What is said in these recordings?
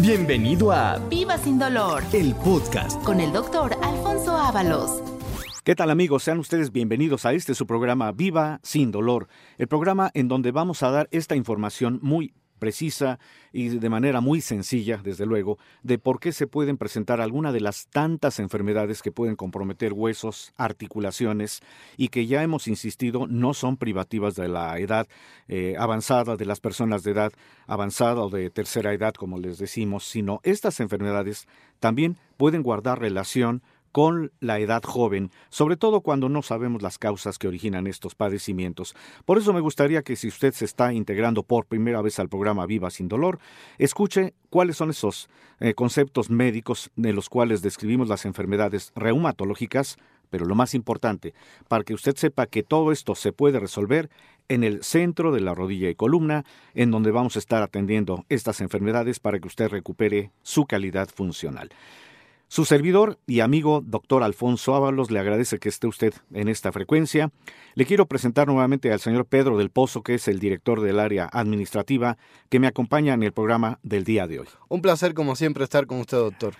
Bienvenido a Viva sin dolor el podcast. con el doctor Alfonso Ábalos. ¿Qué tal amigos? Sean ustedes bienvenidos a este su programa Viva sin dolor, el programa en donde vamos a dar esta información muy precisa y de manera muy sencilla, desde luego, de por qué se pueden presentar alguna de las tantas enfermedades que pueden comprometer huesos, articulaciones y que ya hemos insistido no son privativas de la edad eh, avanzada, de las personas de edad avanzada o de tercera edad, como les decimos, sino estas enfermedades también pueden guardar relación con la edad joven, sobre todo cuando no sabemos las causas que originan estos padecimientos. Por eso me gustaría que si usted se está integrando por primera vez al programa Viva sin Dolor, escuche cuáles son esos eh, conceptos médicos de los cuales describimos las enfermedades reumatológicas, pero lo más importante, para que usted sepa que todo esto se puede resolver en el centro de la rodilla y columna, en donde vamos a estar atendiendo estas enfermedades para que usted recupere su calidad funcional. Su servidor y amigo doctor Alfonso Ábalos le agradece que esté usted en esta frecuencia. Le quiero presentar nuevamente al señor Pedro del Pozo, que es el director del área administrativa, que me acompaña en el programa del día de hoy. Un placer, como siempre, estar con usted, doctor.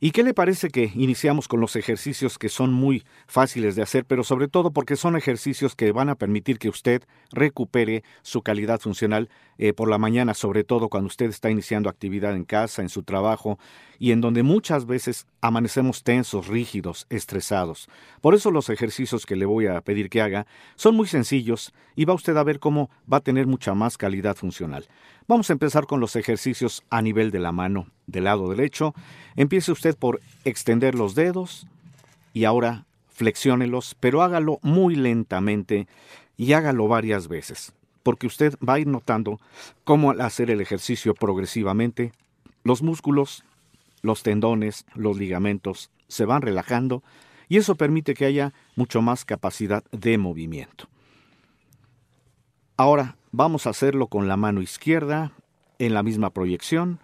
¿Y qué le parece que iniciamos con los ejercicios que son muy fáciles de hacer, pero sobre todo porque son ejercicios que van a permitir que usted recupere su calidad funcional eh, por la mañana, sobre todo cuando usted está iniciando actividad en casa, en su trabajo, y en donde muchas veces amanecemos tensos, rígidos, estresados. Por eso los ejercicios que le voy a pedir que haga son muy sencillos y va usted a ver cómo va a tener mucha más calidad funcional. Vamos a empezar con los ejercicios a nivel de la mano del lado derecho. Empiece usted por extender los dedos y ahora flexiónelos, pero hágalo muy lentamente y hágalo varias veces, porque usted va a ir notando cómo al hacer el ejercicio progresivamente, los músculos, los tendones, los ligamentos se van relajando y eso permite que haya mucho más capacidad de movimiento. Ahora vamos a hacerlo con la mano izquierda en la misma proyección.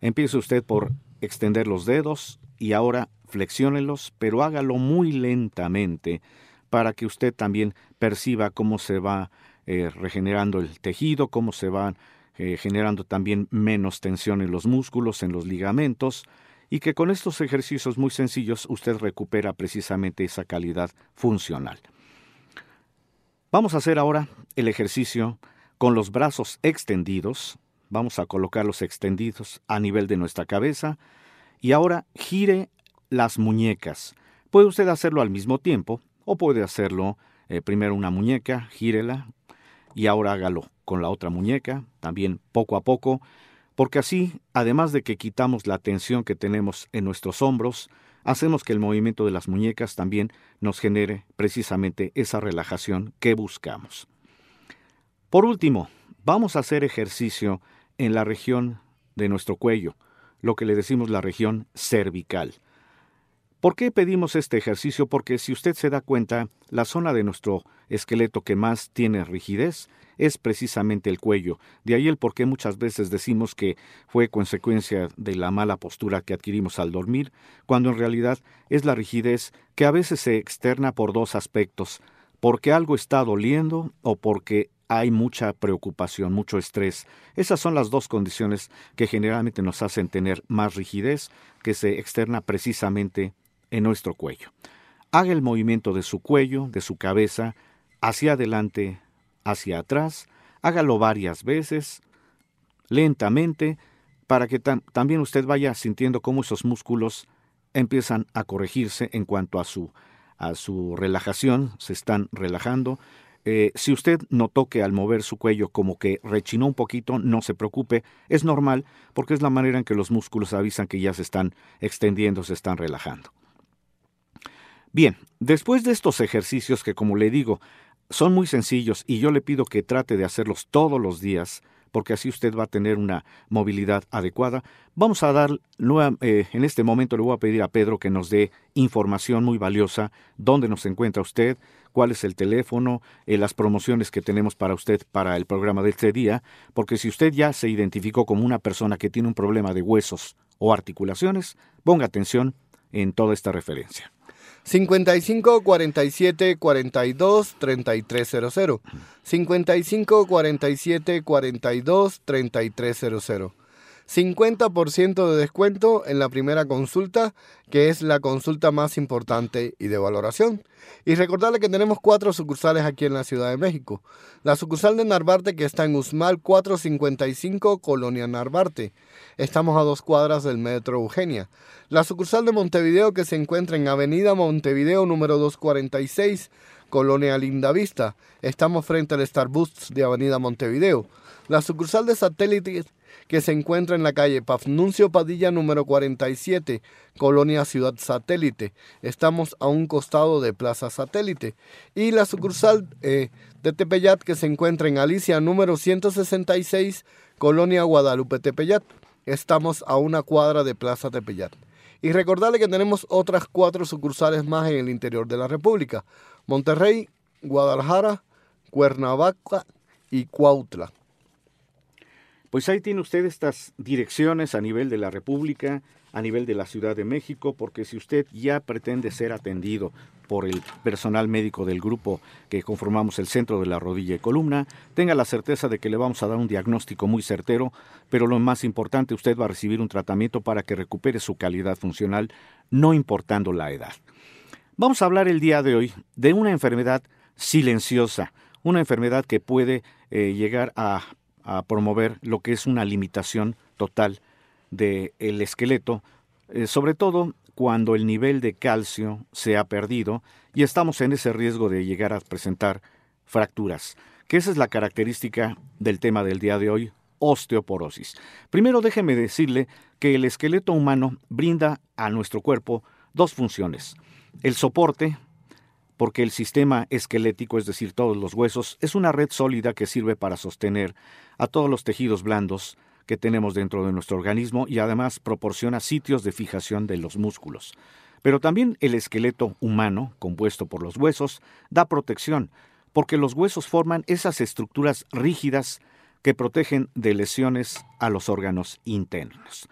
Empiece usted por extender los dedos y ahora flexiónelos, pero hágalo muy lentamente para que usted también perciba cómo se va eh, regenerando el tejido, cómo se va eh, generando también menos tensión en los músculos, en los ligamentos, y que con estos ejercicios muy sencillos usted recupera precisamente esa calidad funcional. Vamos a hacer ahora el ejercicio con los brazos extendidos. Vamos a colocarlos extendidos a nivel de nuestra cabeza. Y ahora gire las muñecas. Puede usted hacerlo al mismo tiempo o puede hacerlo eh, primero una muñeca, gírela y ahora hágalo con la otra muñeca, también poco a poco, porque así, además de que quitamos la tensión que tenemos en nuestros hombros, hacemos que el movimiento de las muñecas también nos genere precisamente esa relajación que buscamos. Por último, vamos a hacer ejercicio en la región de nuestro cuello, lo que le decimos la región cervical. ¿Por qué pedimos este ejercicio? Porque si usted se da cuenta, la zona de nuestro esqueleto que más tiene rigidez es precisamente el cuello. De ahí el por qué muchas veces decimos que fue consecuencia de la mala postura que adquirimos al dormir, cuando en realidad es la rigidez que a veces se externa por dos aspectos, porque algo está doliendo o porque hay mucha preocupación, mucho estrés. Esas son las dos condiciones que generalmente nos hacen tener más rigidez, que se externa precisamente en nuestro cuello. Haga el movimiento de su cuello, de su cabeza, hacia adelante, hacia atrás. Hágalo varias veces, lentamente, para que también usted vaya sintiendo cómo esos músculos empiezan a corregirse en cuanto a su, a su relajación, se están relajando. Eh, si usted notó que al mover su cuello como que rechinó un poquito, no se preocupe, es normal porque es la manera en que los músculos avisan que ya se están extendiendo, se están relajando. Bien, después de estos ejercicios que como le digo, son muy sencillos y yo le pido que trate de hacerlos todos los días, porque así usted va a tener una movilidad adecuada. Vamos a dar, eh, en este momento le voy a pedir a Pedro que nos dé información muy valiosa, dónde nos encuentra usted, cuál es el teléfono, eh, las promociones que tenemos para usted para el programa de este día, porque si usted ya se identificó como una persona que tiene un problema de huesos o articulaciones, ponga atención en toda esta referencia. 55 47 42 3300. 55 47 42 3300. 50% de descuento en la primera consulta, que es la consulta más importante y de valoración. Y recordarle que tenemos cuatro sucursales aquí en la Ciudad de México. La sucursal de Narvarte, que está en Usmal 455, Colonia Narvarte. Estamos a dos cuadras del Metro Eugenia. La sucursal de Montevideo, que se encuentra en Avenida Montevideo número 246, Colonia Lindavista. Estamos frente al Starbucks de Avenida Montevideo. La sucursal de satélite que se encuentra en la calle Pafnuncio Padilla número 47, Colonia Ciudad Satélite. Estamos a un costado de Plaza Satélite. Y la sucursal eh, de Tepeyat que se encuentra en Alicia número 166, Colonia Guadalupe Tepeyat. Estamos a una cuadra de Plaza Tepeyat. Y recordarle que tenemos otras cuatro sucursales más en el interior de la República. Monterrey, Guadalajara, Cuernavaca y Cuautla. Pues ahí tiene usted estas direcciones a nivel de la República, a nivel de la Ciudad de México, porque si usted ya pretende ser atendido por el personal médico del grupo que conformamos el centro de la rodilla y columna, tenga la certeza de que le vamos a dar un diagnóstico muy certero, pero lo más importante, usted va a recibir un tratamiento para que recupere su calidad funcional, no importando la edad. Vamos a hablar el día de hoy de una enfermedad silenciosa, una enfermedad que puede eh, llegar a a promover lo que es una limitación total del el esqueleto, eh, sobre todo cuando el nivel de calcio se ha perdido y estamos en ese riesgo de llegar a presentar fracturas, que esa es la característica del tema del día de hoy, osteoporosis. Primero déjeme decirle que el esqueleto humano brinda a nuestro cuerpo dos funciones. El soporte, porque el sistema esquelético, es decir, todos los huesos, es una red sólida que sirve para sostener a todos los tejidos blandos que tenemos dentro de nuestro organismo y además proporciona sitios de fijación de los músculos. Pero también el esqueleto humano, compuesto por los huesos, da protección, porque los huesos forman esas estructuras rígidas que protegen de lesiones a los órganos internos.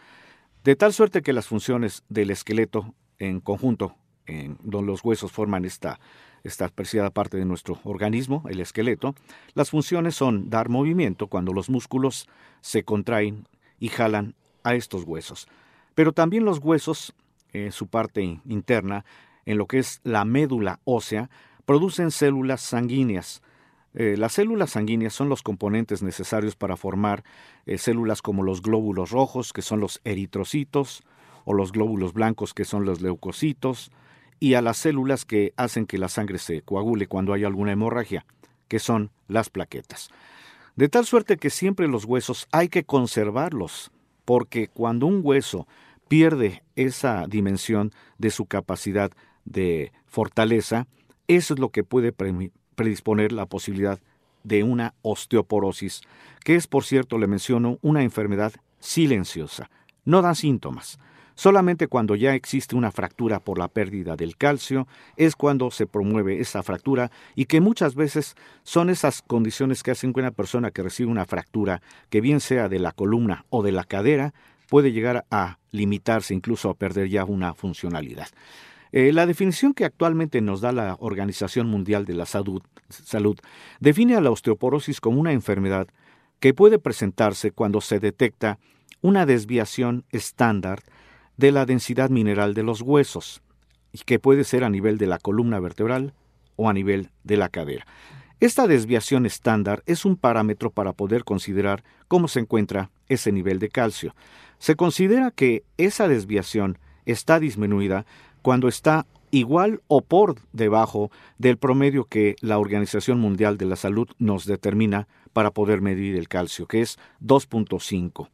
De tal suerte que las funciones del esqueleto en conjunto en donde los huesos forman esta, esta apreciada parte de nuestro organismo, el esqueleto, las funciones son dar movimiento cuando los músculos se contraen y jalan a estos huesos. Pero también los huesos, en su parte interna, en lo que es la médula ósea, producen células sanguíneas. Eh, las células sanguíneas son los componentes necesarios para formar eh, células como los glóbulos rojos, que son los eritrocitos, o los glóbulos blancos, que son los leucocitos, y a las células que hacen que la sangre se coagule cuando hay alguna hemorragia, que son las plaquetas. De tal suerte que siempre los huesos hay que conservarlos, porque cuando un hueso pierde esa dimensión de su capacidad de fortaleza, eso es lo que puede predisponer la posibilidad de una osteoporosis, que es, por cierto, le menciono, una enfermedad silenciosa. No da síntomas, Solamente cuando ya existe una fractura por la pérdida del calcio es cuando se promueve esa fractura y que muchas veces son esas condiciones que hacen que una persona que recibe una fractura, que bien sea de la columna o de la cadera, puede llegar a limitarse, incluso a perder ya una funcionalidad. Eh, la definición que actualmente nos da la Organización Mundial de la Salud, Salud define a la osteoporosis como una enfermedad que puede presentarse cuando se detecta una desviación estándar de la densidad mineral de los huesos, que puede ser a nivel de la columna vertebral o a nivel de la cadera. Esta desviación estándar es un parámetro para poder considerar cómo se encuentra ese nivel de calcio. Se considera que esa desviación está disminuida cuando está igual o por debajo del promedio que la Organización Mundial de la Salud nos determina para poder medir el calcio, que es 2.5.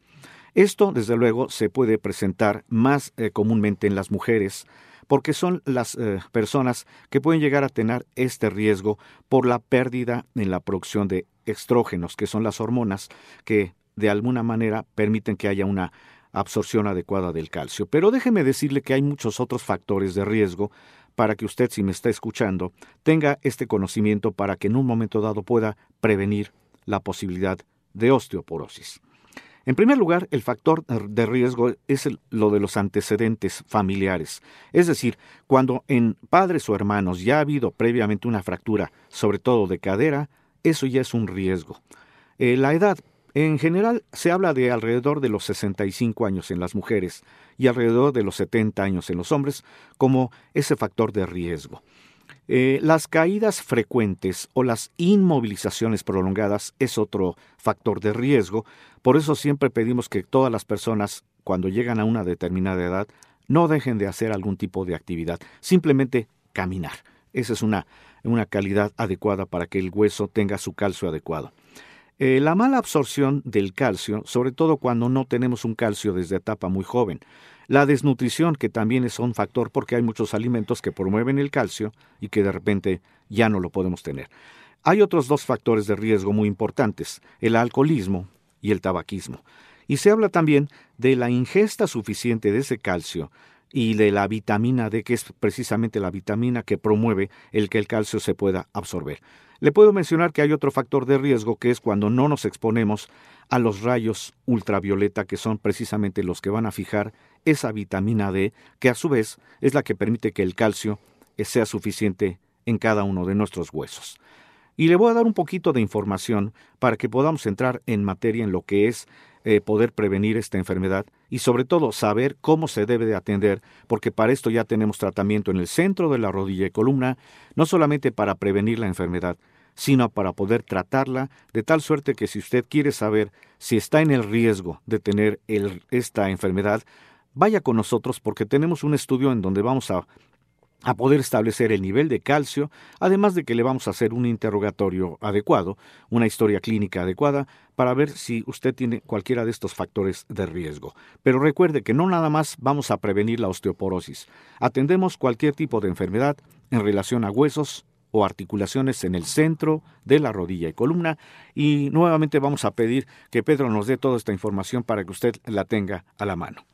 Esto, desde luego, se puede presentar más eh, comúnmente en las mujeres, porque son las eh, personas que pueden llegar a tener este riesgo por la pérdida en la producción de estrógenos, que son las hormonas que de alguna manera permiten que haya una absorción adecuada del calcio. Pero déjeme decirle que hay muchos otros factores de riesgo para que usted, si me está escuchando, tenga este conocimiento para que en un momento dado pueda prevenir la posibilidad de osteoporosis. En primer lugar, el factor de riesgo es lo de los antecedentes familiares, es decir, cuando en padres o hermanos ya ha habido previamente una fractura, sobre todo de cadera, eso ya es un riesgo. Eh, la edad, en general, se habla de alrededor de los 65 años en las mujeres y alrededor de los 70 años en los hombres como ese factor de riesgo. Eh, las caídas frecuentes o las inmovilizaciones prolongadas es otro factor de riesgo, por eso siempre pedimos que todas las personas, cuando llegan a una determinada edad, no dejen de hacer algún tipo de actividad, simplemente caminar. Esa es una, una calidad adecuada para que el hueso tenga su calcio adecuado. Eh, la mala absorción del calcio, sobre todo cuando no tenemos un calcio desde etapa muy joven. La desnutrición, que también es un factor porque hay muchos alimentos que promueven el calcio y que de repente ya no lo podemos tener. Hay otros dos factores de riesgo muy importantes, el alcoholismo y el tabaquismo. Y se habla también de la ingesta suficiente de ese calcio y de la vitamina D, que es precisamente la vitamina que promueve el que el calcio se pueda absorber. Le puedo mencionar que hay otro factor de riesgo que es cuando no nos exponemos a los rayos ultravioleta, que son precisamente los que van a fijar esa vitamina D, que a su vez es la que permite que el calcio sea suficiente en cada uno de nuestros huesos. Y le voy a dar un poquito de información para que podamos entrar en materia en lo que es eh, poder prevenir esta enfermedad y sobre todo saber cómo se debe de atender, porque para esto ya tenemos tratamiento en el centro de la rodilla y columna, no solamente para prevenir la enfermedad, sino para poder tratarla de tal suerte que si usted quiere saber si está en el riesgo de tener esta enfermedad, vaya con nosotros porque tenemos un estudio en donde vamos a, a poder establecer el nivel de calcio, además de que le vamos a hacer un interrogatorio adecuado, una historia clínica adecuada, para ver si usted tiene cualquiera de estos factores de riesgo. Pero recuerde que no nada más vamos a prevenir la osteoporosis, atendemos cualquier tipo de enfermedad en relación a huesos, o articulaciones en el centro de la rodilla y columna. Y nuevamente vamos a pedir que Pedro nos dé toda esta información para que usted la tenga a la mano.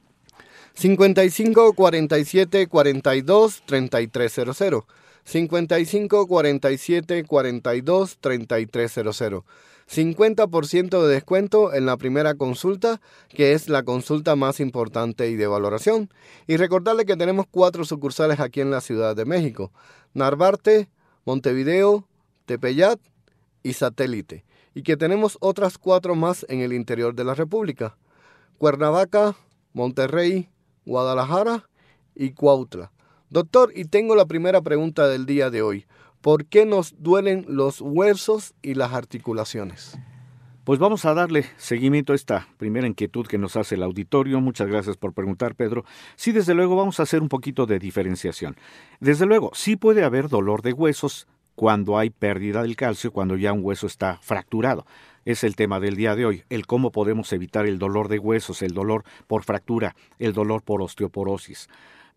55 47 42 3300. 55 47 42 3300. 50% de descuento en la primera consulta, que es la consulta más importante y de valoración. Y recordarle que tenemos cuatro sucursales aquí en la Ciudad de México. Narvarte, Montevideo, Tepeyat y Satélite, y que tenemos otras cuatro más en el interior de la República, Cuernavaca, Monterrey, Guadalajara y Cuautla. Doctor, y tengo la primera pregunta del día de hoy. ¿Por qué nos duelen los huesos y las articulaciones? Pues vamos a darle seguimiento a esta primera inquietud que nos hace el auditorio. Muchas gracias por preguntar, Pedro. Sí, desde luego vamos a hacer un poquito de diferenciación. Desde luego, sí puede haber dolor de huesos cuando hay pérdida del calcio, cuando ya un hueso está fracturado. Es el tema del día de hoy, el cómo podemos evitar el dolor de huesos, el dolor por fractura, el dolor por osteoporosis.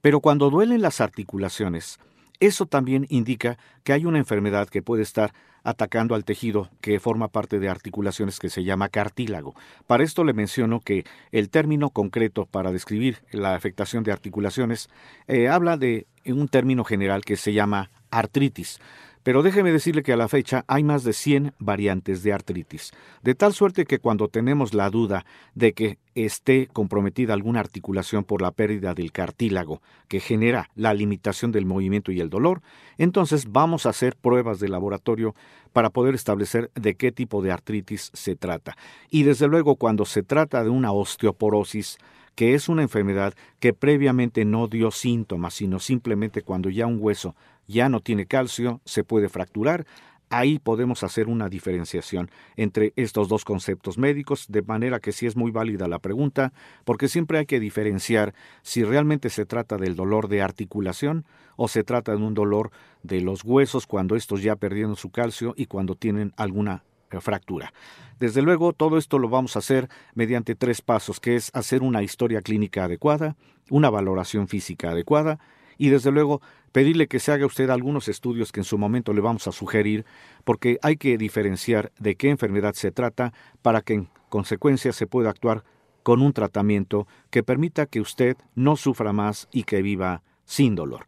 Pero cuando duelen las articulaciones, eso también indica que hay una enfermedad que puede estar atacando al tejido que forma parte de articulaciones que se llama cartílago. Para esto le menciono que el término concreto para describir la afectación de articulaciones eh, habla de un término general que se llama artritis. Pero déjeme decirle que a la fecha hay más de 100 variantes de artritis, de tal suerte que cuando tenemos la duda de que esté comprometida alguna articulación por la pérdida del cartílago que genera la limitación del movimiento y el dolor, entonces vamos a hacer pruebas de laboratorio para poder establecer de qué tipo de artritis se trata. Y desde luego cuando se trata de una osteoporosis, que es una enfermedad que previamente no dio síntomas, sino simplemente cuando ya un hueso ya no tiene calcio, se puede fracturar. Ahí podemos hacer una diferenciación entre estos dos conceptos médicos, de manera que sí es muy válida la pregunta, porque siempre hay que diferenciar si realmente se trata del dolor de articulación o se trata de un dolor de los huesos cuando estos ya perdieron su calcio y cuando tienen alguna eh, fractura. Desde luego, todo esto lo vamos a hacer mediante tres pasos, que es hacer una historia clínica adecuada, una valoración física adecuada y desde luego pedirle que se haga usted algunos estudios que en su momento le vamos a sugerir, porque hay que diferenciar de qué enfermedad se trata para que en consecuencia se pueda actuar con un tratamiento que permita que usted no sufra más y que viva sin dolor.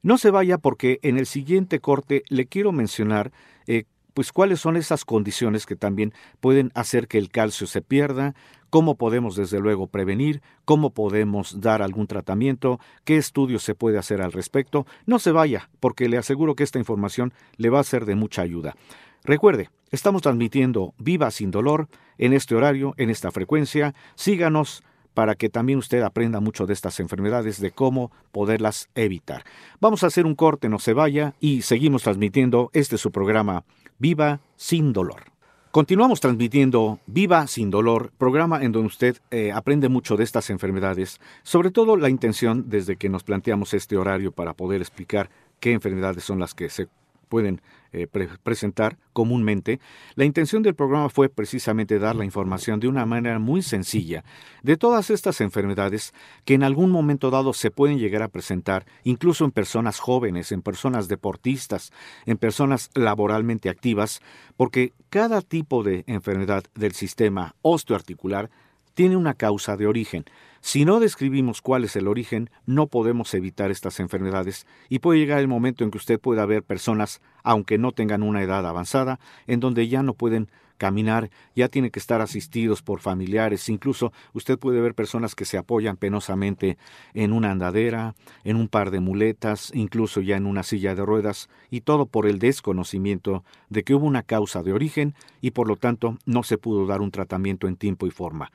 No se vaya porque en el siguiente corte le quiero mencionar eh, pues cuáles son esas condiciones que también pueden hacer que el calcio se pierda, cómo podemos desde luego prevenir, cómo podemos dar algún tratamiento, qué estudios se puede hacer al respecto. No se vaya, porque le aseguro que esta información le va a ser de mucha ayuda. Recuerde, estamos transmitiendo Viva sin dolor en este horario, en esta frecuencia. Síganos para que también usted aprenda mucho de estas enfermedades, de cómo poderlas evitar. Vamos a hacer un corte, no se vaya, y seguimos transmitiendo este su programa Viva sin dolor. Continuamos transmitiendo Viva sin dolor, programa en donde usted eh, aprende mucho de estas enfermedades, sobre todo la intención desde que nos planteamos este horario para poder explicar qué enfermedades son las que se pueden eh, presentar comúnmente, la intención del programa fue precisamente dar la información de una manera muy sencilla de todas estas enfermedades que en algún momento dado se pueden llegar a presentar, incluso en personas jóvenes, en personas deportistas, en personas laboralmente activas, porque cada tipo de enfermedad del sistema osteoarticular tiene una causa de origen. Si no describimos cuál es el origen, no podemos evitar estas enfermedades y puede llegar el momento en que usted pueda ver personas, aunque no tengan una edad avanzada, en donde ya no pueden caminar, ya tienen que estar asistidos por familiares, incluso usted puede ver personas que se apoyan penosamente en una andadera, en un par de muletas, incluso ya en una silla de ruedas, y todo por el desconocimiento de que hubo una causa de origen y por lo tanto no se pudo dar un tratamiento en tiempo y forma.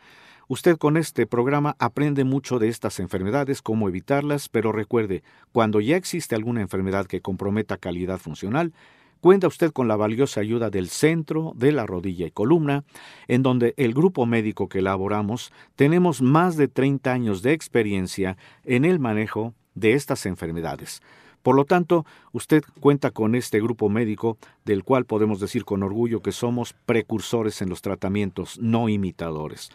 Usted con este programa aprende mucho de estas enfermedades, cómo evitarlas, pero recuerde, cuando ya existe alguna enfermedad que comprometa calidad funcional, cuenta usted con la valiosa ayuda del centro de la rodilla y columna, en donde el grupo médico que elaboramos tenemos más de 30 años de experiencia en el manejo de estas enfermedades. Por lo tanto, usted cuenta con este grupo médico del cual podemos decir con orgullo que somos precursores en los tratamientos, no imitadores.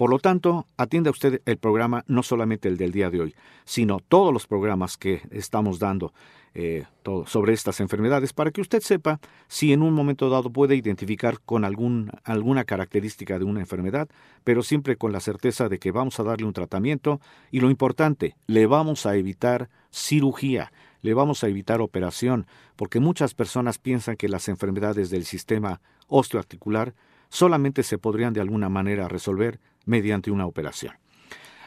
Por lo tanto, atienda usted el programa, no solamente el del día de hoy, sino todos los programas que estamos dando eh, sobre estas enfermedades para que usted sepa si en un momento dado puede identificar con alguna característica de una enfermedad, pero siempre con la certeza de que vamos a darle un tratamiento y lo importante, le vamos a evitar cirugía, le vamos a evitar operación, porque muchas personas piensan que las enfermedades del sistema osteoarticular solamente se podrían de alguna manera resolver mediante una operación.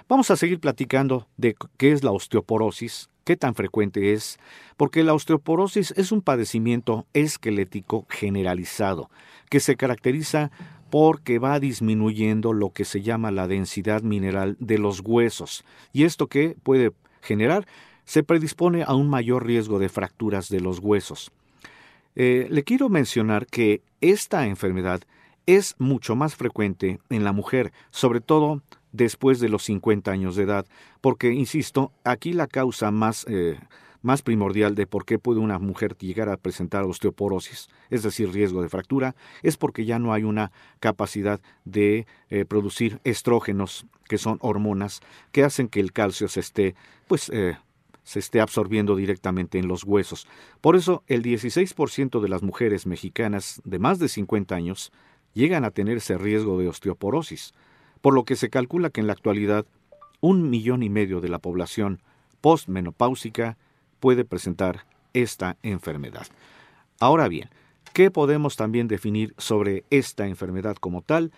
Vamos a seguir platicando de qué es la osteoporosis, qué tan frecuente es, porque la osteoporosis es un padecimiento esquelético generalizado, que se caracteriza porque va disminuyendo lo que se llama la densidad mineral de los huesos, y esto que puede generar se predispone a un mayor riesgo de fracturas de los huesos. Eh, le quiero mencionar que esta enfermedad es mucho más frecuente en la mujer, sobre todo después de los 50 años de edad, porque, insisto, aquí la causa más, eh, más primordial de por qué puede una mujer llegar a presentar osteoporosis, es decir, riesgo de fractura, es porque ya no hay una capacidad de eh, producir estrógenos, que son hormonas, que hacen que el calcio se esté, pues, eh, se esté absorbiendo directamente en los huesos. Por eso, el 16% de las mujeres mexicanas de más de 50 años llegan a tener ese riesgo de osteoporosis, por lo que se calcula que en la actualidad un millón y medio de la población postmenopáusica puede presentar esta enfermedad. Ahora bien, ¿qué podemos también definir sobre esta enfermedad como tal?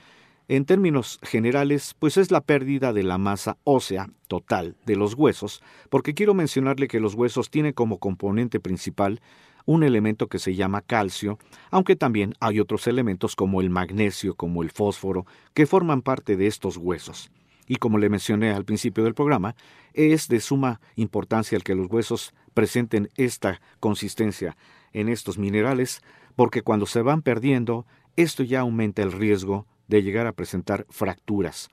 En términos generales, pues es la pérdida de la masa ósea total de los huesos, porque quiero mencionarle que los huesos tienen como componente principal un elemento que se llama calcio, aunque también hay otros elementos como el magnesio, como el fósforo, que forman parte de estos huesos. Y como le mencioné al principio del programa, es de suma importancia el que los huesos presenten esta consistencia en estos minerales, porque cuando se van perdiendo, esto ya aumenta el riesgo de llegar a presentar fracturas.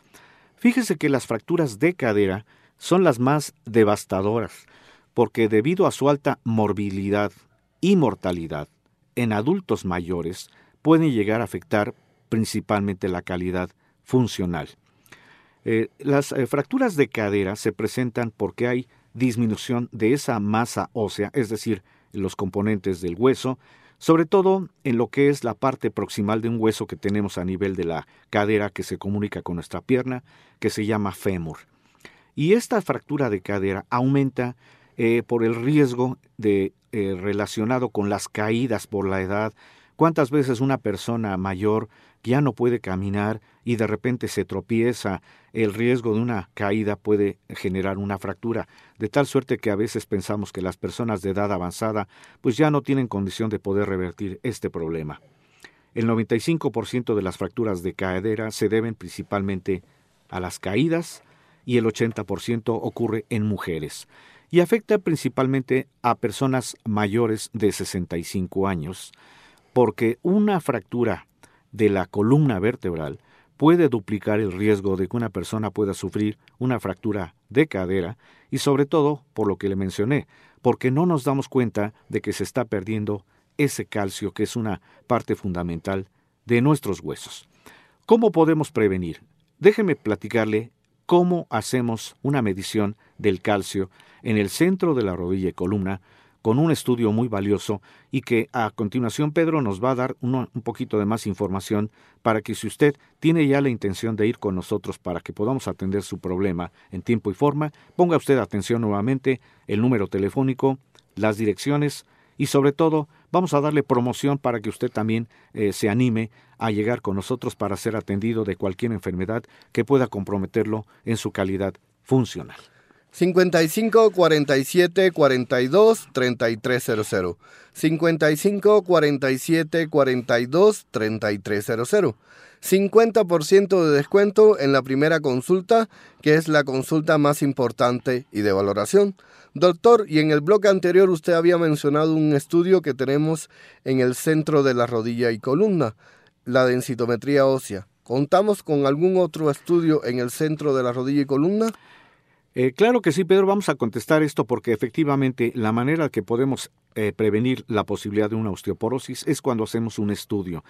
Fíjese que las fracturas de cadera son las más devastadoras, porque debido a su alta morbilidad, y mortalidad en adultos mayores pueden llegar a afectar principalmente la calidad funcional. Eh, las eh, fracturas de cadera se presentan porque hay disminución de esa masa ósea, es decir, los componentes del hueso, sobre todo en lo que es la parte proximal de un hueso que tenemos a nivel de la cadera que se comunica con nuestra pierna, que se llama fémur. Y esta fractura de cadera aumenta eh, por el riesgo de, eh, relacionado con las caídas por la edad. ¿Cuántas veces una persona mayor ya no puede caminar y de repente se tropieza, el riesgo de una caída puede generar una fractura, de tal suerte que a veces pensamos que las personas de edad avanzada pues ya no tienen condición de poder revertir este problema. El 95% de las fracturas de cadera se deben principalmente a las caídas y el 80% ocurre en mujeres y afecta principalmente a personas mayores de 65 años, porque una fractura de la columna vertebral puede duplicar el riesgo de que una persona pueda sufrir una fractura de cadera y sobre todo, por lo que le mencioné, porque no nos damos cuenta de que se está perdiendo ese calcio que es una parte fundamental de nuestros huesos. ¿Cómo podemos prevenir? Déjeme platicarle cómo hacemos una medición del calcio en el centro de la rodilla y columna con un estudio muy valioso y que a continuación Pedro nos va a dar un poquito de más información para que si usted tiene ya la intención de ir con nosotros para que podamos atender su problema en tiempo y forma, ponga usted atención nuevamente, el número telefónico, las direcciones y sobre todo vamos a darle promoción para que usted también eh, se anime a llegar con nosotros para ser atendido de cualquier enfermedad que pueda comprometerlo en su calidad funcional. 55 47 42 3300. 55 47 42 3300. 50% de descuento en la primera consulta, que es la consulta más importante y de valoración. Doctor, y en el bloque anterior usted había mencionado un estudio que tenemos en el centro de la rodilla y columna, la densitometría ósea. ¿Contamos con algún otro estudio en el centro de la rodilla y columna? Eh, claro que sí, Pedro, vamos a contestar esto porque efectivamente la manera que podemos eh, prevenir la posibilidad de una osteoporosis es cuando hacemos un estudio.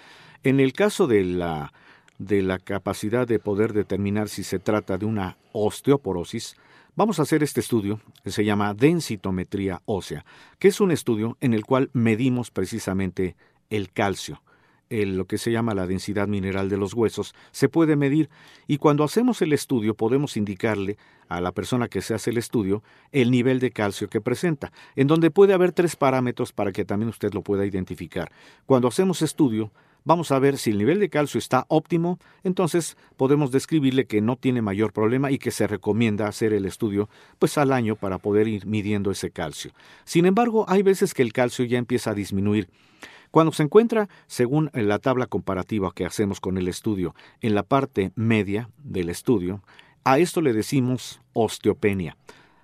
En el caso de la, de la capacidad de poder determinar si se trata de una osteoporosis, vamos a hacer este estudio que se llama densitometría ósea, que es un estudio en el cual medimos precisamente el calcio lo que se llama la densidad mineral de los huesos, se puede medir y cuando hacemos el estudio podemos indicarle a la persona que se hace el estudio el nivel de calcio que presenta, en donde puede haber tres parámetros para que también usted lo pueda identificar. Cuando hacemos estudio, vamos a ver si el nivel de calcio está óptimo, entonces podemos describirle que no tiene mayor problema y que se recomienda hacer el estudio pues al año para poder ir midiendo ese calcio. Sin embargo, hay veces que el calcio ya empieza a disminuir cuando se encuentra, según la tabla comparativa que hacemos con el estudio, en la parte media del estudio, a esto le decimos osteopenia,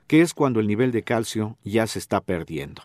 que es cuando el nivel de calcio ya se está perdiendo.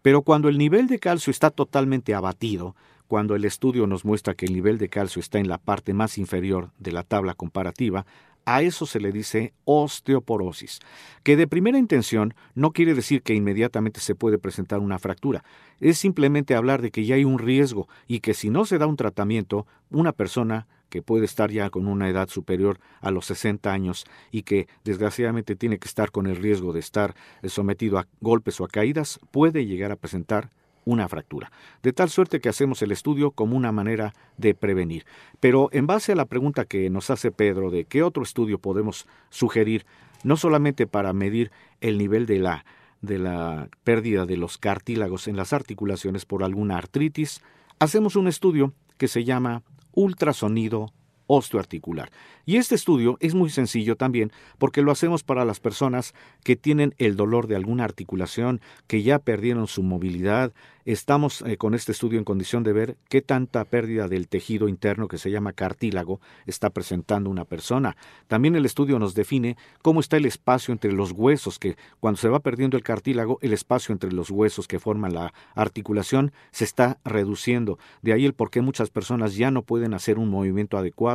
Pero cuando el nivel de calcio está totalmente abatido, cuando el estudio nos muestra que el nivel de calcio está en la parte más inferior de la tabla comparativa, a eso se le dice osteoporosis, que de primera intención no quiere decir que inmediatamente se puede presentar una fractura, es simplemente hablar de que ya hay un riesgo y que si no se da un tratamiento, una persona que puede estar ya con una edad superior a los 60 años y que desgraciadamente tiene que estar con el riesgo de estar sometido a golpes o a caídas, puede llegar a presentar una fractura. De tal suerte que hacemos el estudio como una manera de prevenir. Pero en base a la pregunta que nos hace Pedro de qué otro estudio podemos sugerir, no solamente para medir el nivel de la, de la pérdida de los cartílagos en las articulaciones por alguna artritis, hacemos un estudio que se llama ultrasonido osteoarticular. Y este estudio es muy sencillo también porque lo hacemos para las personas que tienen el dolor de alguna articulación, que ya perdieron su movilidad. Estamos eh, con este estudio en condición de ver qué tanta pérdida del tejido interno que se llama cartílago está presentando una persona. También el estudio nos define cómo está el espacio entre los huesos, que cuando se va perdiendo el cartílago, el espacio entre los huesos que forman la articulación se está reduciendo. De ahí el por qué muchas personas ya no pueden hacer un movimiento adecuado.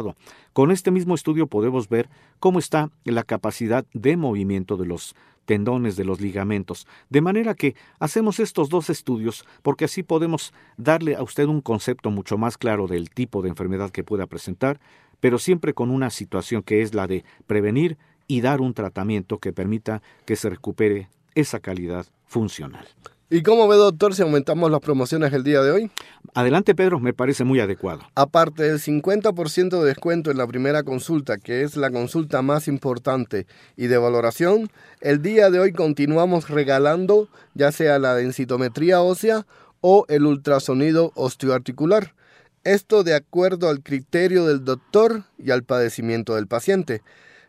Con este mismo estudio podemos ver cómo está la capacidad de movimiento de los tendones de los ligamentos. De manera que hacemos estos dos estudios porque así podemos darle a usted un concepto mucho más claro del tipo de enfermedad que pueda presentar, pero siempre con una situación que es la de prevenir y dar un tratamiento que permita que se recupere esa calidad funcional. ¿Y cómo ve, doctor, si aumentamos las promociones el día de hoy? Adelante, Pedro, me parece muy adecuado. Aparte del 50% de descuento en la primera consulta, que es la consulta más importante y de valoración, el día de hoy continuamos regalando ya sea la densitometría ósea o el ultrasonido osteoarticular. Esto de acuerdo al criterio del doctor y al padecimiento del paciente.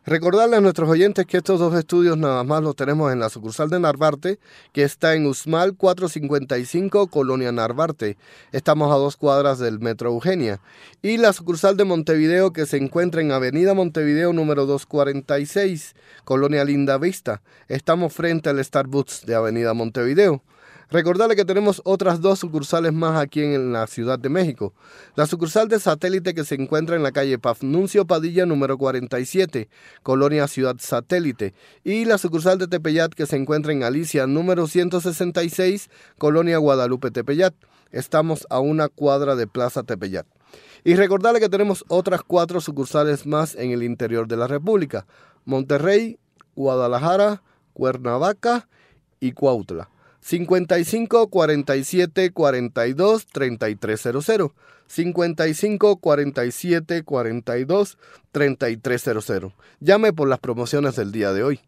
Recordarle a nuestros oyentes que estos dos estudios nada más los tenemos en la sucursal de Narvarte, que está en Usmal 455, Colonia Narvarte. Estamos a dos cuadras del Metro Eugenia. Y la sucursal de Montevideo, que se encuentra en Avenida Montevideo número 246, Colonia Linda Vista. Estamos frente al Starbucks de Avenida Montevideo. Recordarle que tenemos otras dos sucursales más aquí en la Ciudad de México. La sucursal de satélite que se encuentra en la calle Pafnuncio Padilla número 47, Colonia Ciudad Satélite. Y la sucursal de Tepeyat que se encuentra en Alicia número 166, Colonia Guadalupe Tepeyat. Estamos a una cuadra de Plaza Tepeyat. Y recordarle que tenemos otras cuatro sucursales más en el interior de la República. Monterrey, Guadalajara, Cuernavaca y Cuautla. 55 47 42 3300. 55 47 42 3300. Llame por las promociones del día de hoy.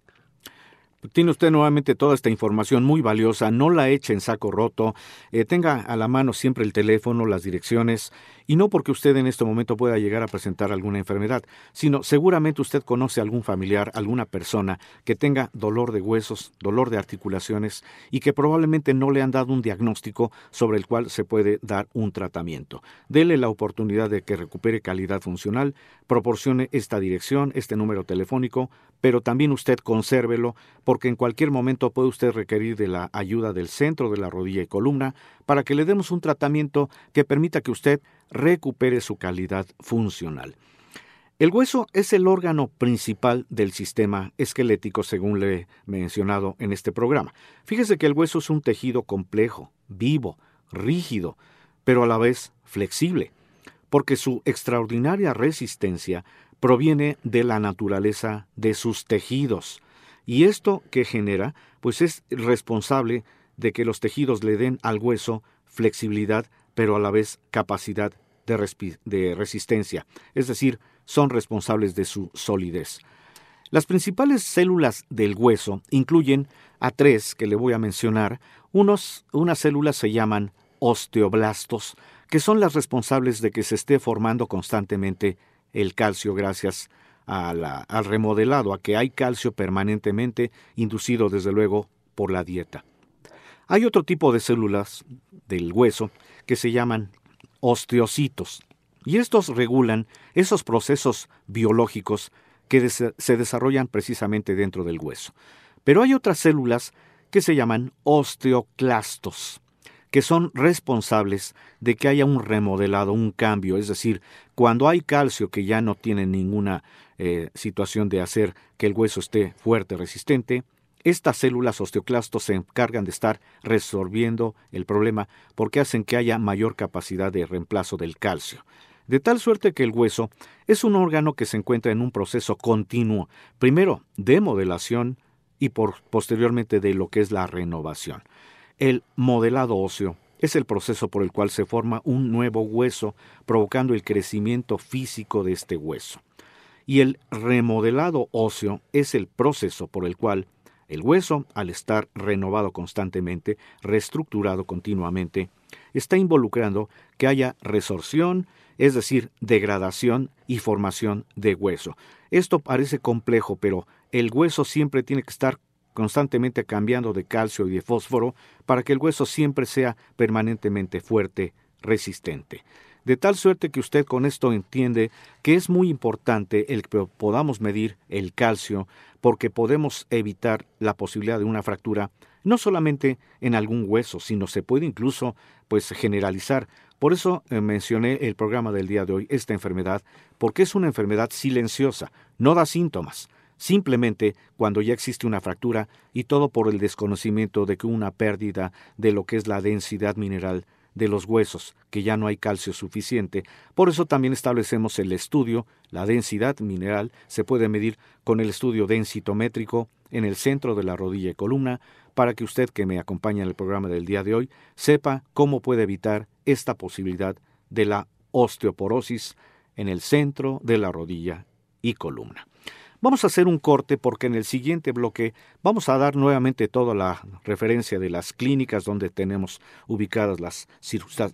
Tiene usted nuevamente toda esta información muy valiosa, no la eche en saco roto, eh, tenga a la mano siempre el teléfono, las direcciones, y no porque usted en este momento pueda llegar a presentar alguna enfermedad, sino seguramente usted conoce a algún familiar, alguna persona que tenga dolor de huesos, dolor de articulaciones, y que probablemente no le han dado un diagnóstico sobre el cual se puede dar un tratamiento. Dele la oportunidad de que recupere calidad funcional, proporcione esta dirección, este número telefónico, pero también usted consérvelo porque en cualquier momento puede usted requerir de la ayuda del centro de la rodilla y columna para que le demos un tratamiento que permita que usted recupere su calidad funcional. El hueso es el órgano principal del sistema esquelético, según le he mencionado en este programa. Fíjese que el hueso es un tejido complejo, vivo, rígido, pero a la vez flexible, porque su extraordinaria resistencia proviene de la naturaleza de sus tejidos. Y esto que genera, pues es responsable de que los tejidos le den al hueso flexibilidad, pero a la vez capacidad de, resistencia, es decir, son responsables de su solidez. Las principales células del hueso incluyen a tres que le voy a mencionar. Unos, unas células se llaman osteoblastos, que son las responsables de que se esté formando constantemente el calcio gracias al remodelado, a que hay calcio permanentemente inducido desde luego por la dieta. Hay otro tipo de células del hueso que se llaman osteocitos, y estos regulan esos procesos biológicos que se desarrollan precisamente dentro del hueso. Pero hay otras células que se llaman osteoclastos, que son responsables de que haya un remodelado, un cambio, es decir, cuando hay calcio que ya no tiene ninguna eh, situación de hacer que el hueso esté fuerte, resistente, estas células osteoclastos se encargan de estar resolviendo el problema porque hacen que haya mayor capacidad de reemplazo del calcio. De tal suerte que el hueso es un órgano que se encuentra en un proceso continuo, primero de modelación y posteriormente de lo que es la renovación. El modelado óseo es el proceso por el cual se forma un nuevo hueso, provocando el crecimiento físico de este hueso. Y el remodelado óseo es el proceso por el cual el hueso, al estar renovado constantemente, reestructurado continuamente, está involucrando que haya resorción, es decir, degradación y formación de hueso. Esto parece complejo, pero el hueso siempre tiene que estar constantemente cambiando de calcio y de fósforo para que el hueso siempre sea permanentemente fuerte, resistente. De tal suerte que usted con esto entiende que es muy importante el que podamos medir el calcio porque podemos evitar la posibilidad de una fractura no solamente en algún hueso, sino se puede incluso pues generalizar. Por eso eh, mencioné el programa del día de hoy, esta enfermedad, porque es una enfermedad silenciosa, no da síntomas, simplemente cuando ya existe una fractura y todo por el desconocimiento de que una pérdida de lo que es la densidad mineral de los huesos, que ya no hay calcio suficiente. Por eso también establecemos el estudio, la densidad mineral se puede medir con el estudio densitométrico, en el centro de la rodilla y columna para que usted que me acompaña en el programa del día de hoy sepa cómo puede evitar esta posibilidad de la osteoporosis en el centro de la rodilla y columna. Vamos a hacer un corte porque en el siguiente bloque vamos a dar nuevamente toda la referencia de las clínicas donde tenemos ubicadas las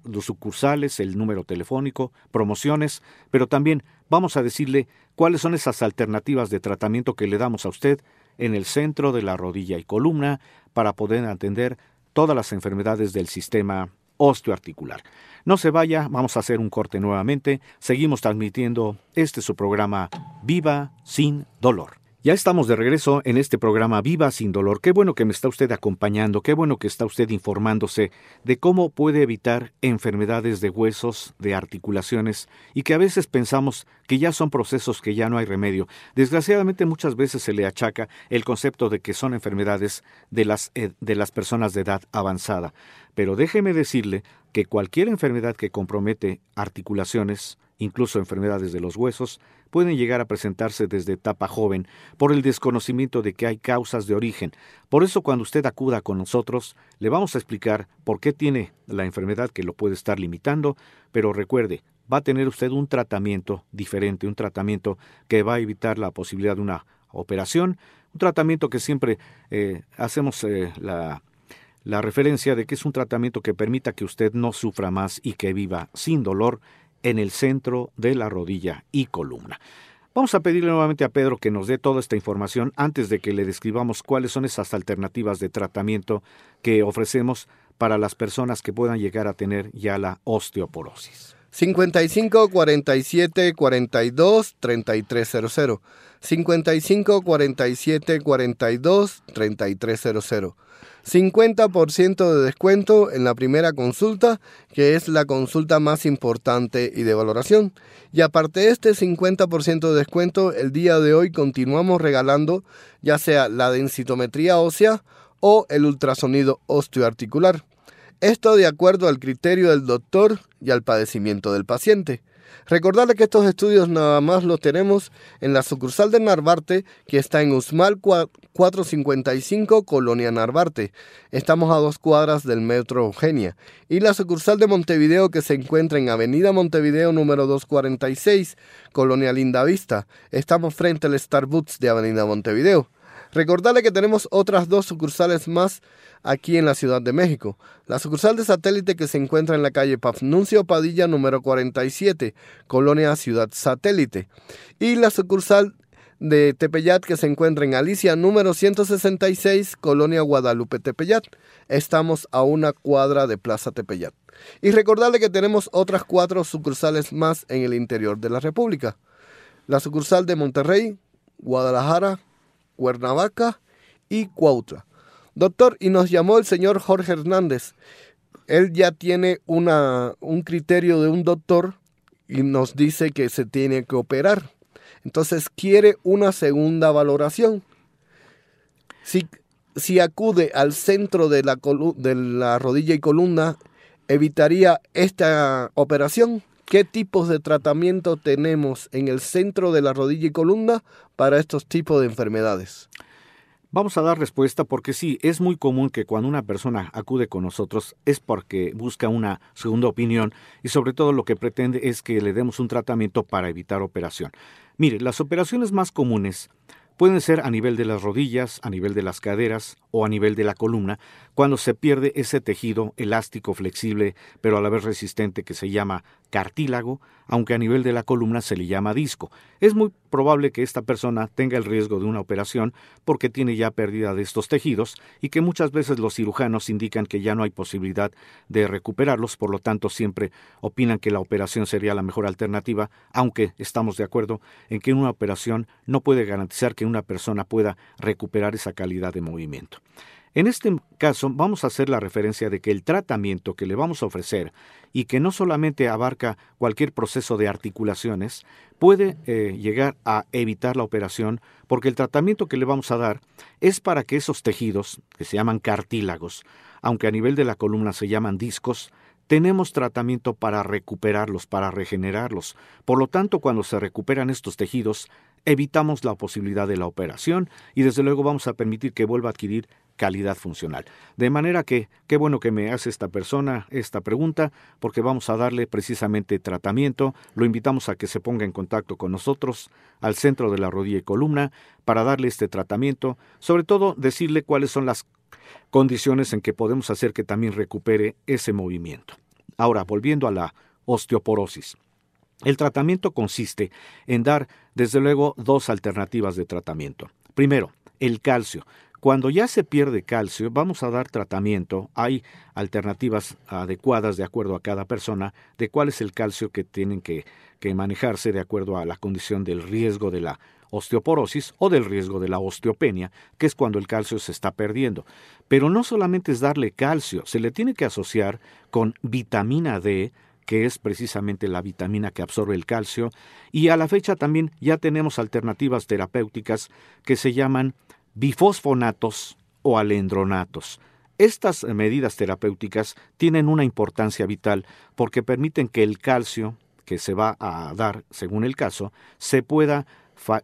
los sucursales, el número telefónico, promociones, pero también vamos a decirle cuáles son esas alternativas de tratamiento que le damos a usted en el centro de la rodilla y columna para poder atender todas las enfermedades del sistema osteoarticular. No se vaya, vamos a hacer un corte nuevamente. Seguimos transmitiendo este su programa Viva sin dolor. Ya estamos de regreso en este programa Viva sin dolor. Qué bueno que me está usted acompañando, qué bueno que está usted informándose de cómo puede evitar enfermedades de huesos, de articulaciones y que a veces pensamos que ya son procesos que ya no hay remedio. Desgraciadamente muchas veces se le achaca el concepto de que son enfermedades de las, eh, de las personas de edad avanzada. Pero déjeme decirle que cualquier enfermedad que compromete articulaciones, incluso enfermedades de los huesos, pueden llegar a presentarse desde etapa joven por el desconocimiento de que hay causas de origen. Por eso cuando usted acuda con nosotros, le vamos a explicar por qué tiene la enfermedad que lo puede estar limitando, pero recuerde, va a tener usted un tratamiento diferente, un tratamiento que va a evitar la posibilidad de una operación, un tratamiento que siempre eh, hacemos eh, la la referencia de que es un tratamiento que permita que usted no sufra más y que viva sin dolor en el centro de la rodilla y columna. Vamos a pedirle nuevamente a Pedro que nos dé toda esta información antes de que le describamos cuáles son esas alternativas de tratamiento que ofrecemos para las personas que puedan llegar a tener ya la osteoporosis. 55 47 42 3300 55 47 42 3300 50% de descuento en la primera consulta, que es la consulta más importante y de valoración. Y aparte de este 50% de descuento, el día de hoy continuamos regalando ya sea la densitometría ósea o el ultrasonido osteoarticular. Esto de acuerdo al criterio del doctor y al padecimiento del paciente. Recordarle que estos estudios nada más los tenemos en la sucursal de Narvarte, que está en Usmal 455, Colonia Narvarte. Estamos a dos cuadras del Metro Eugenia. Y la sucursal de Montevideo, que se encuentra en Avenida Montevideo número 246, Colonia Lindavista. Estamos frente al Starbucks de Avenida Montevideo. Recordarle que tenemos otras dos sucursales más aquí en la Ciudad de México. La sucursal de satélite que se encuentra en la calle Pafnuncio Padilla número 47, Colonia Ciudad Satélite. Y la sucursal de Tepeyat que se encuentra en Alicia número 166, Colonia Guadalupe Tepeyat. Estamos a una cuadra de Plaza Tepeyat. Y recordarle que tenemos otras cuatro sucursales más en el interior de la República. La sucursal de Monterrey, Guadalajara, Cuernavaca y Cuautla. Doctor, y nos llamó el señor Jorge Hernández. Él ya tiene una, un criterio de un doctor y nos dice que se tiene que operar. Entonces quiere una segunda valoración. Si, si acude al centro de la, de la rodilla y columna, evitaría esta operación. ¿Qué tipos de tratamiento tenemos en el centro de la rodilla y columna para estos tipos de enfermedades? Vamos a dar respuesta porque sí, es muy común que cuando una persona acude con nosotros es porque busca una segunda opinión y sobre todo lo que pretende es que le demos un tratamiento para evitar operación. Mire, las operaciones más comunes pueden ser a nivel de las rodillas, a nivel de las caderas o a nivel de la columna, cuando se pierde ese tejido elástico flexible pero a la vez resistente que se llama cartílago, aunque a nivel de la columna se le llama disco. Es muy probable que esta persona tenga el riesgo de una operación porque tiene ya pérdida de estos tejidos y que muchas veces los cirujanos indican que ya no hay posibilidad de recuperarlos, por lo tanto siempre opinan que la operación sería la mejor alternativa, aunque estamos de acuerdo en que una operación no puede garantizar que una persona pueda recuperar esa calidad de movimiento. En este caso vamos a hacer la referencia de que el tratamiento que le vamos a ofrecer y que no solamente abarca cualquier proceso de articulaciones, puede eh, llegar a evitar la operación porque el tratamiento que le vamos a dar es para que esos tejidos, que se llaman cartílagos, aunque a nivel de la columna se llaman discos, tenemos tratamiento para recuperarlos, para regenerarlos. Por lo tanto, cuando se recuperan estos tejidos, evitamos la posibilidad de la operación y desde luego vamos a permitir que vuelva a adquirir calidad funcional. De manera que, qué bueno que me hace esta persona esta pregunta, porque vamos a darle precisamente tratamiento. Lo invitamos a que se ponga en contacto con nosotros al centro de la rodilla y columna para darle este tratamiento, sobre todo decirle cuáles son las condiciones en que podemos hacer que también recupere ese movimiento. Ahora, volviendo a la osteoporosis. El tratamiento consiste en dar, desde luego, dos alternativas de tratamiento. Primero, el calcio. Cuando ya se pierde calcio, vamos a dar tratamiento. Hay alternativas adecuadas de acuerdo a cada persona de cuál es el calcio que tienen que, que manejarse de acuerdo a la condición del riesgo de la osteoporosis o del riesgo de la osteopenia, que es cuando el calcio se está perdiendo. Pero no solamente es darle calcio, se le tiene que asociar con vitamina D, que es precisamente la vitamina que absorbe el calcio, y a la fecha también ya tenemos alternativas terapéuticas que se llaman bifosfonatos o alendronatos. Estas medidas terapéuticas tienen una importancia vital porque permiten que el calcio que se va a dar, según el caso, se pueda,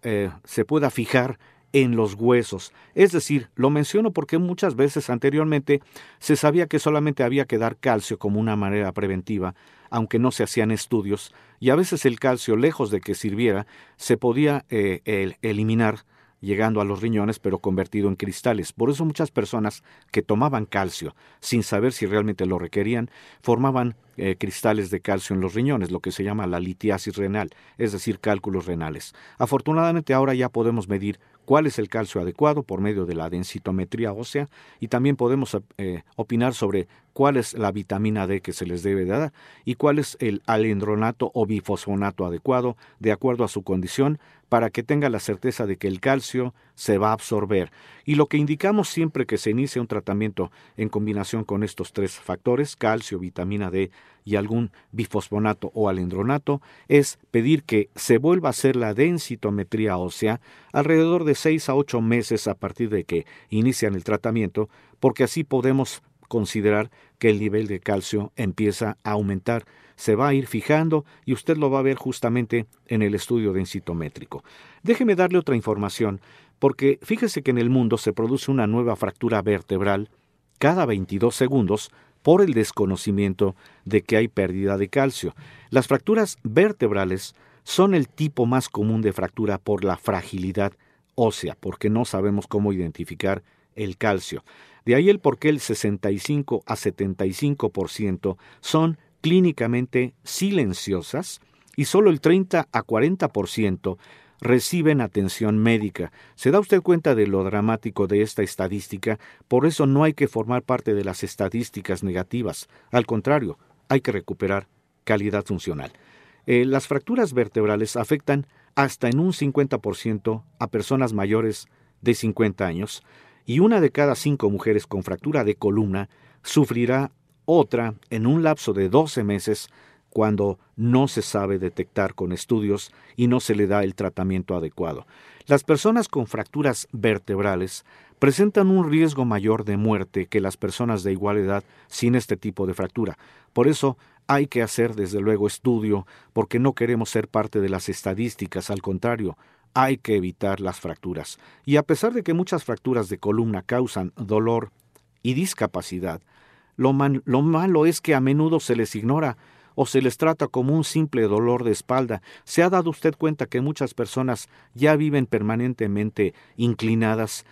eh, se pueda fijar en los huesos. Es decir, lo menciono porque muchas veces anteriormente se sabía que solamente había que dar calcio como una manera preventiva, aunque no se hacían estudios, y a veces el calcio, lejos de que sirviera, se podía eh, eliminar llegando a los riñones, pero convertido en cristales. Por eso muchas personas que tomaban calcio sin saber si realmente lo requerían, formaban eh, cristales de calcio en los riñones, lo que se llama la litiasis renal, es decir, cálculos renales. Afortunadamente ahora ya podemos medir cuál es el calcio adecuado por medio de la densitometría ósea y también podemos eh, opinar sobre cuál es la vitamina D que se les debe dar y cuál es el alendronato o bifosfonato adecuado de acuerdo a su condición para que tenga la certeza de que el calcio se va a absorber. Y lo que indicamos siempre que se inicia un tratamiento en combinación con estos tres factores, calcio, vitamina D y algún bifosfonato o alendronato, es pedir que se vuelva a hacer la densitometría ósea alrededor de seis a ocho meses a partir de que inician el tratamiento, porque así podemos considerar que el nivel de calcio empieza a aumentar. Se va a ir fijando y usted lo va a ver justamente en el estudio densitométrico. Déjeme darle otra información, porque fíjese que en el mundo se produce una nueva fractura vertebral cada 22 segundos por el desconocimiento de que hay pérdida de calcio. Las fracturas vertebrales son el tipo más común de fractura por la fragilidad ósea, porque no sabemos cómo identificar el calcio. De ahí el por qué el 65 a 75% son clínicamente silenciosas y solo el 30 a 40% reciben atención médica. ¿Se da usted cuenta de lo dramático de esta estadística? Por eso no hay que formar parte de las estadísticas negativas. Al contrario, hay que recuperar calidad funcional. Eh, las fracturas vertebrales afectan hasta en un 50% a personas mayores de 50 años y una de cada cinco mujeres con fractura de columna sufrirá otra en un lapso de 12 meses cuando no se sabe detectar con estudios y no se le da el tratamiento adecuado. Las personas con fracturas vertebrales presentan un riesgo mayor de muerte que las personas de igual edad sin este tipo de fractura. Por eso hay que hacer desde luego estudio porque no queremos ser parte de las estadísticas, al contrario, hay que evitar las fracturas. Y a pesar de que muchas fracturas de columna causan dolor y discapacidad, lo, malo es que a menudo se les ignora o se les trata como un simple dolor de espalda. ¿Se ha dado usted cuenta que muchas personas ya viven permanentemente inclinadas,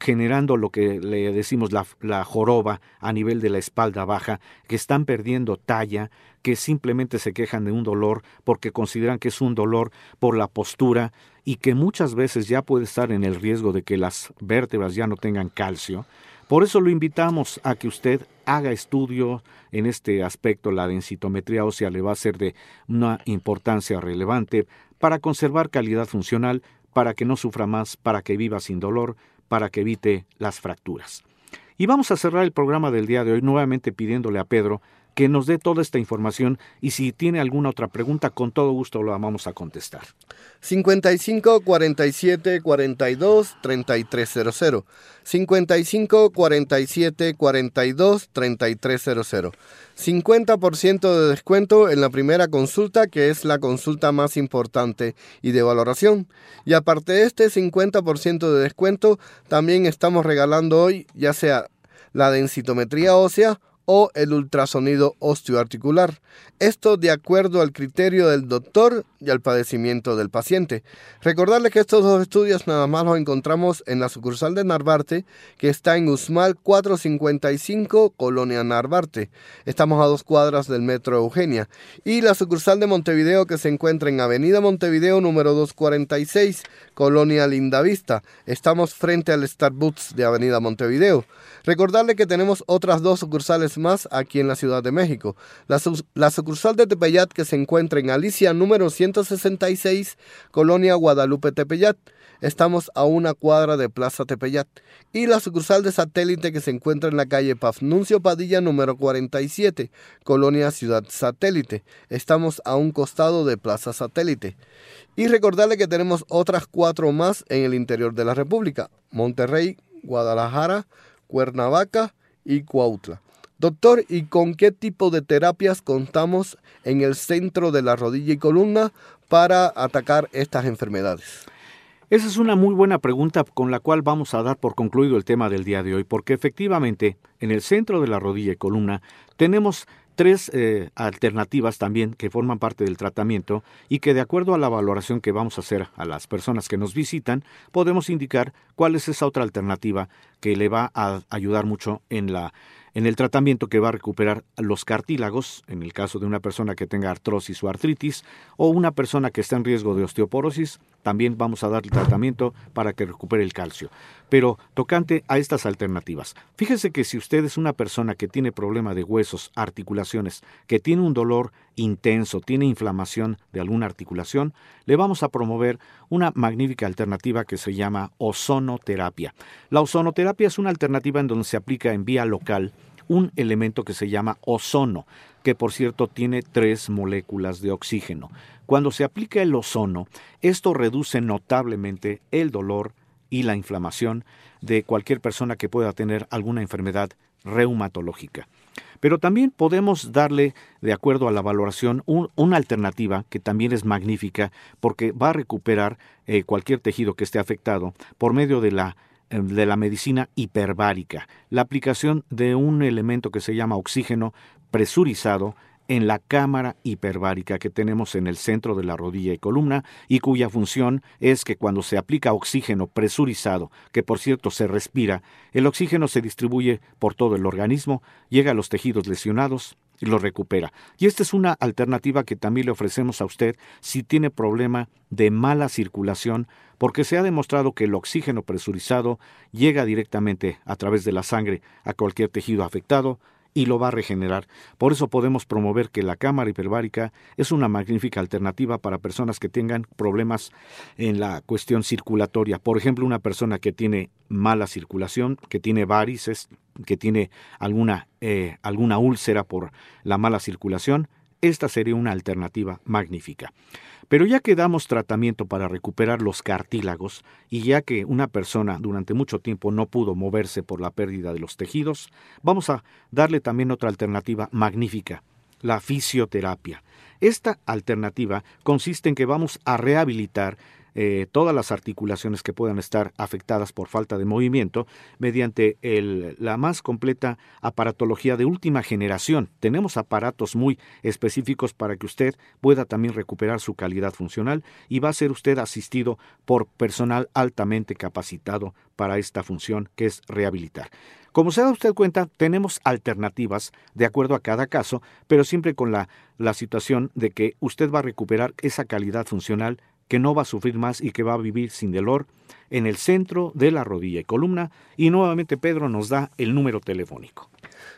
generando lo que le decimos la, la, joroba a nivel de la espalda baja, que están perdiendo talla, que simplemente se quejan de un dolor porque consideran que es un dolor por la postura y que muchas veces ya puede estar en el riesgo de que las vértebras ya no tengan calcio. Por eso lo invitamos a que usted haga estudio en este aspecto. La densitometría ósea le va a ser de una importancia relevante para conservar calidad funcional, para que no sufra más, para que viva sin dolor, para que evite las fracturas. Y vamos a cerrar el programa del día de hoy nuevamente pidiéndole a Pedro que nos dé toda esta información y si tiene alguna otra pregunta, con todo gusto lo vamos a contestar. 55 47 42 3300. 55 47 42 3300. 50% de descuento en la primera consulta, que es la consulta más importante y de valoración. Y aparte de este 50% de descuento, también estamos regalando hoy ya sea la densitometría ósea o el ultrasonido osteoarticular. Esto de acuerdo al criterio del doctor y al padecimiento del paciente. Recordarle que estos dos estudios nada más los encontramos en la sucursal de Narvarte, que está en Usmal 455, Colonia Narvarte. Estamos a dos cuadras del Metro Eugenia. Y la sucursal de Montevideo, que se encuentra en Avenida Montevideo número 246, Colonia Lindavista. Estamos frente al Starbucks de Avenida Montevideo. Recordarle que tenemos otras dos sucursales más aquí en la Ciudad de México. La, sucursal de Tepeyat que se encuentra en Alicia número 166, Colonia Guadalupe Tepeyat. Estamos a una cuadra de Plaza Tepeyat. Y la sucursal de satélite que se encuentra en la calle Pafnuncio Padilla número 47, Colonia Ciudad Satélite. Estamos a un costado de Plaza Satélite. Y recordarle que tenemos otras cuatro más en el interior de la República. Monterrey, Guadalajara, Cuernavaca y Cuautla. Doctor, ¿y con qué tipo de terapias contamos en el centro de la rodilla y columna para atacar estas enfermedades? Esa es una muy buena pregunta con la cual vamos a dar por concluido el tema del día de hoy, porque efectivamente en el centro de la rodilla y columna tenemos tres eh, alternativas también que forman parte del tratamiento y que de acuerdo a la valoración que vamos a hacer a las personas que nos visitan, podemos indicar cuál es esa otra alternativa que le va a ayudar mucho en la en el tratamiento que va a recuperar los cartílagos, en el caso de una persona que tenga artrosis o artritis, o una persona que está en riesgo de osteoporosis, también vamos a darle tratamiento para que recupere el calcio. Pero tocante a estas alternativas, fíjese que si usted es una persona que tiene problema de huesos, articulaciones, que tiene un dolor intenso, tiene inflamación de alguna articulación, le vamos a promover una magnífica alternativa que se llama ozonoterapia. La ozonoterapia es una alternativa en donde se aplica en vía local un elemento que se llama ozono, que por cierto tiene tres moléculas de oxígeno. Cuando se aplica el ozono, esto reduce notablemente el dolor y la inflamación de cualquier persona que pueda tener alguna enfermedad reumatológica. Pero también podemos darle, de acuerdo a la valoración, una alternativa que también es magnífica porque va a recuperar eh, cualquier tejido que esté afectado por medio de la eh, de la medicina hiperbárica, la aplicación de un elemento que se llama oxígeno presurizado en la cámara hiperbárica que tenemos en el centro de la rodilla y columna y cuya función es que cuando se aplica oxígeno presurizado, que por cierto se respira, el oxígeno se distribuye por todo el organismo, llega a los tejidos lesionados y los recupera. Y esta es una alternativa que también le ofrecemos a usted si tiene problema de mala circulación, porque se ha demostrado que el oxígeno presurizado llega directamente a través de la sangre a cualquier tejido afectado, y lo va a regenerar. Por eso podemos promover que la cámara hiperbárica es una magnífica alternativa para personas que tengan problemas en la cuestión circulatoria. Por ejemplo, una persona que tiene mala circulación, que tiene varices, que tiene alguna, eh, alguna úlcera por la mala circulación, esta sería una alternativa magnífica. Pero ya que damos tratamiento para recuperar los cartílagos y ya que una persona durante mucho tiempo no pudo moverse por la pérdida de los tejidos, vamos a darle también otra alternativa magnífica, la fisioterapia. Esta alternativa consiste en que vamos a rehabilitar eh, todas las articulaciones que puedan estar afectadas por falta de movimiento mediante la más completa aparatología de última generación. Tenemos aparatos muy específicos para que usted pueda también recuperar su calidad funcional y va a ser usted asistido por personal altamente capacitado para esta función que es rehabilitar. Como se da usted cuenta, tenemos alternativas de acuerdo a cada caso, pero siempre con la, la situación de que usted va a recuperar esa calidad funcional que no va a sufrir más y que va a vivir sin dolor en el centro de la rodilla y columna. Y nuevamente Pedro nos da el número telefónico.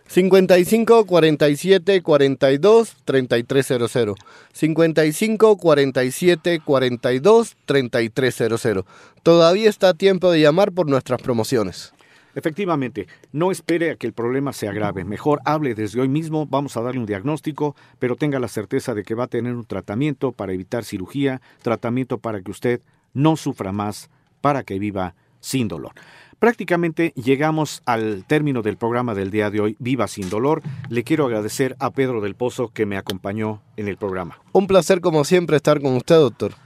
55 47 42 3300. 55 47 42 3300. Todavía está a tiempo de llamar por nuestras promociones. Efectivamente, no espere a que el problema se agrave. Mejor hable desde hoy mismo, vamos a darle un diagnóstico, pero tenga la certeza de que va a tener un tratamiento para evitar cirugía, tratamiento para que usted no sufra más, para que viva sin dolor. Prácticamente llegamos al término del programa del día de hoy, Viva sin dolor. Le quiero agradecer a Pedro del Pozo que me acompañó en el programa. Un placer como siempre estar con usted, doctor.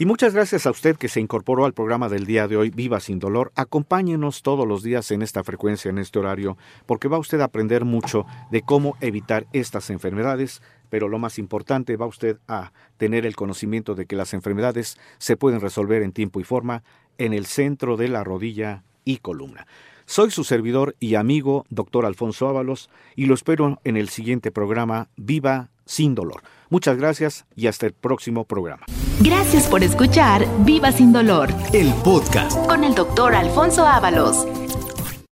Y muchas gracias a usted que se incorporó al programa del día de hoy, Viva sin dolor. Acompáñenos todos los días en esta frecuencia, en este horario, porque va usted a aprender mucho de cómo evitar estas enfermedades, pero lo más importante, va usted a tener el conocimiento de que las enfermedades se pueden resolver en tiempo y forma en el centro de la rodilla y columna. Soy su servidor y amigo, doctor Alfonso Ábalos, y lo espero en el siguiente programa, Viva sin dolor. Muchas gracias y hasta el próximo programa. Gracias por escuchar Viva sin dolor El podcast. con el doctor Alfonso Ábalos.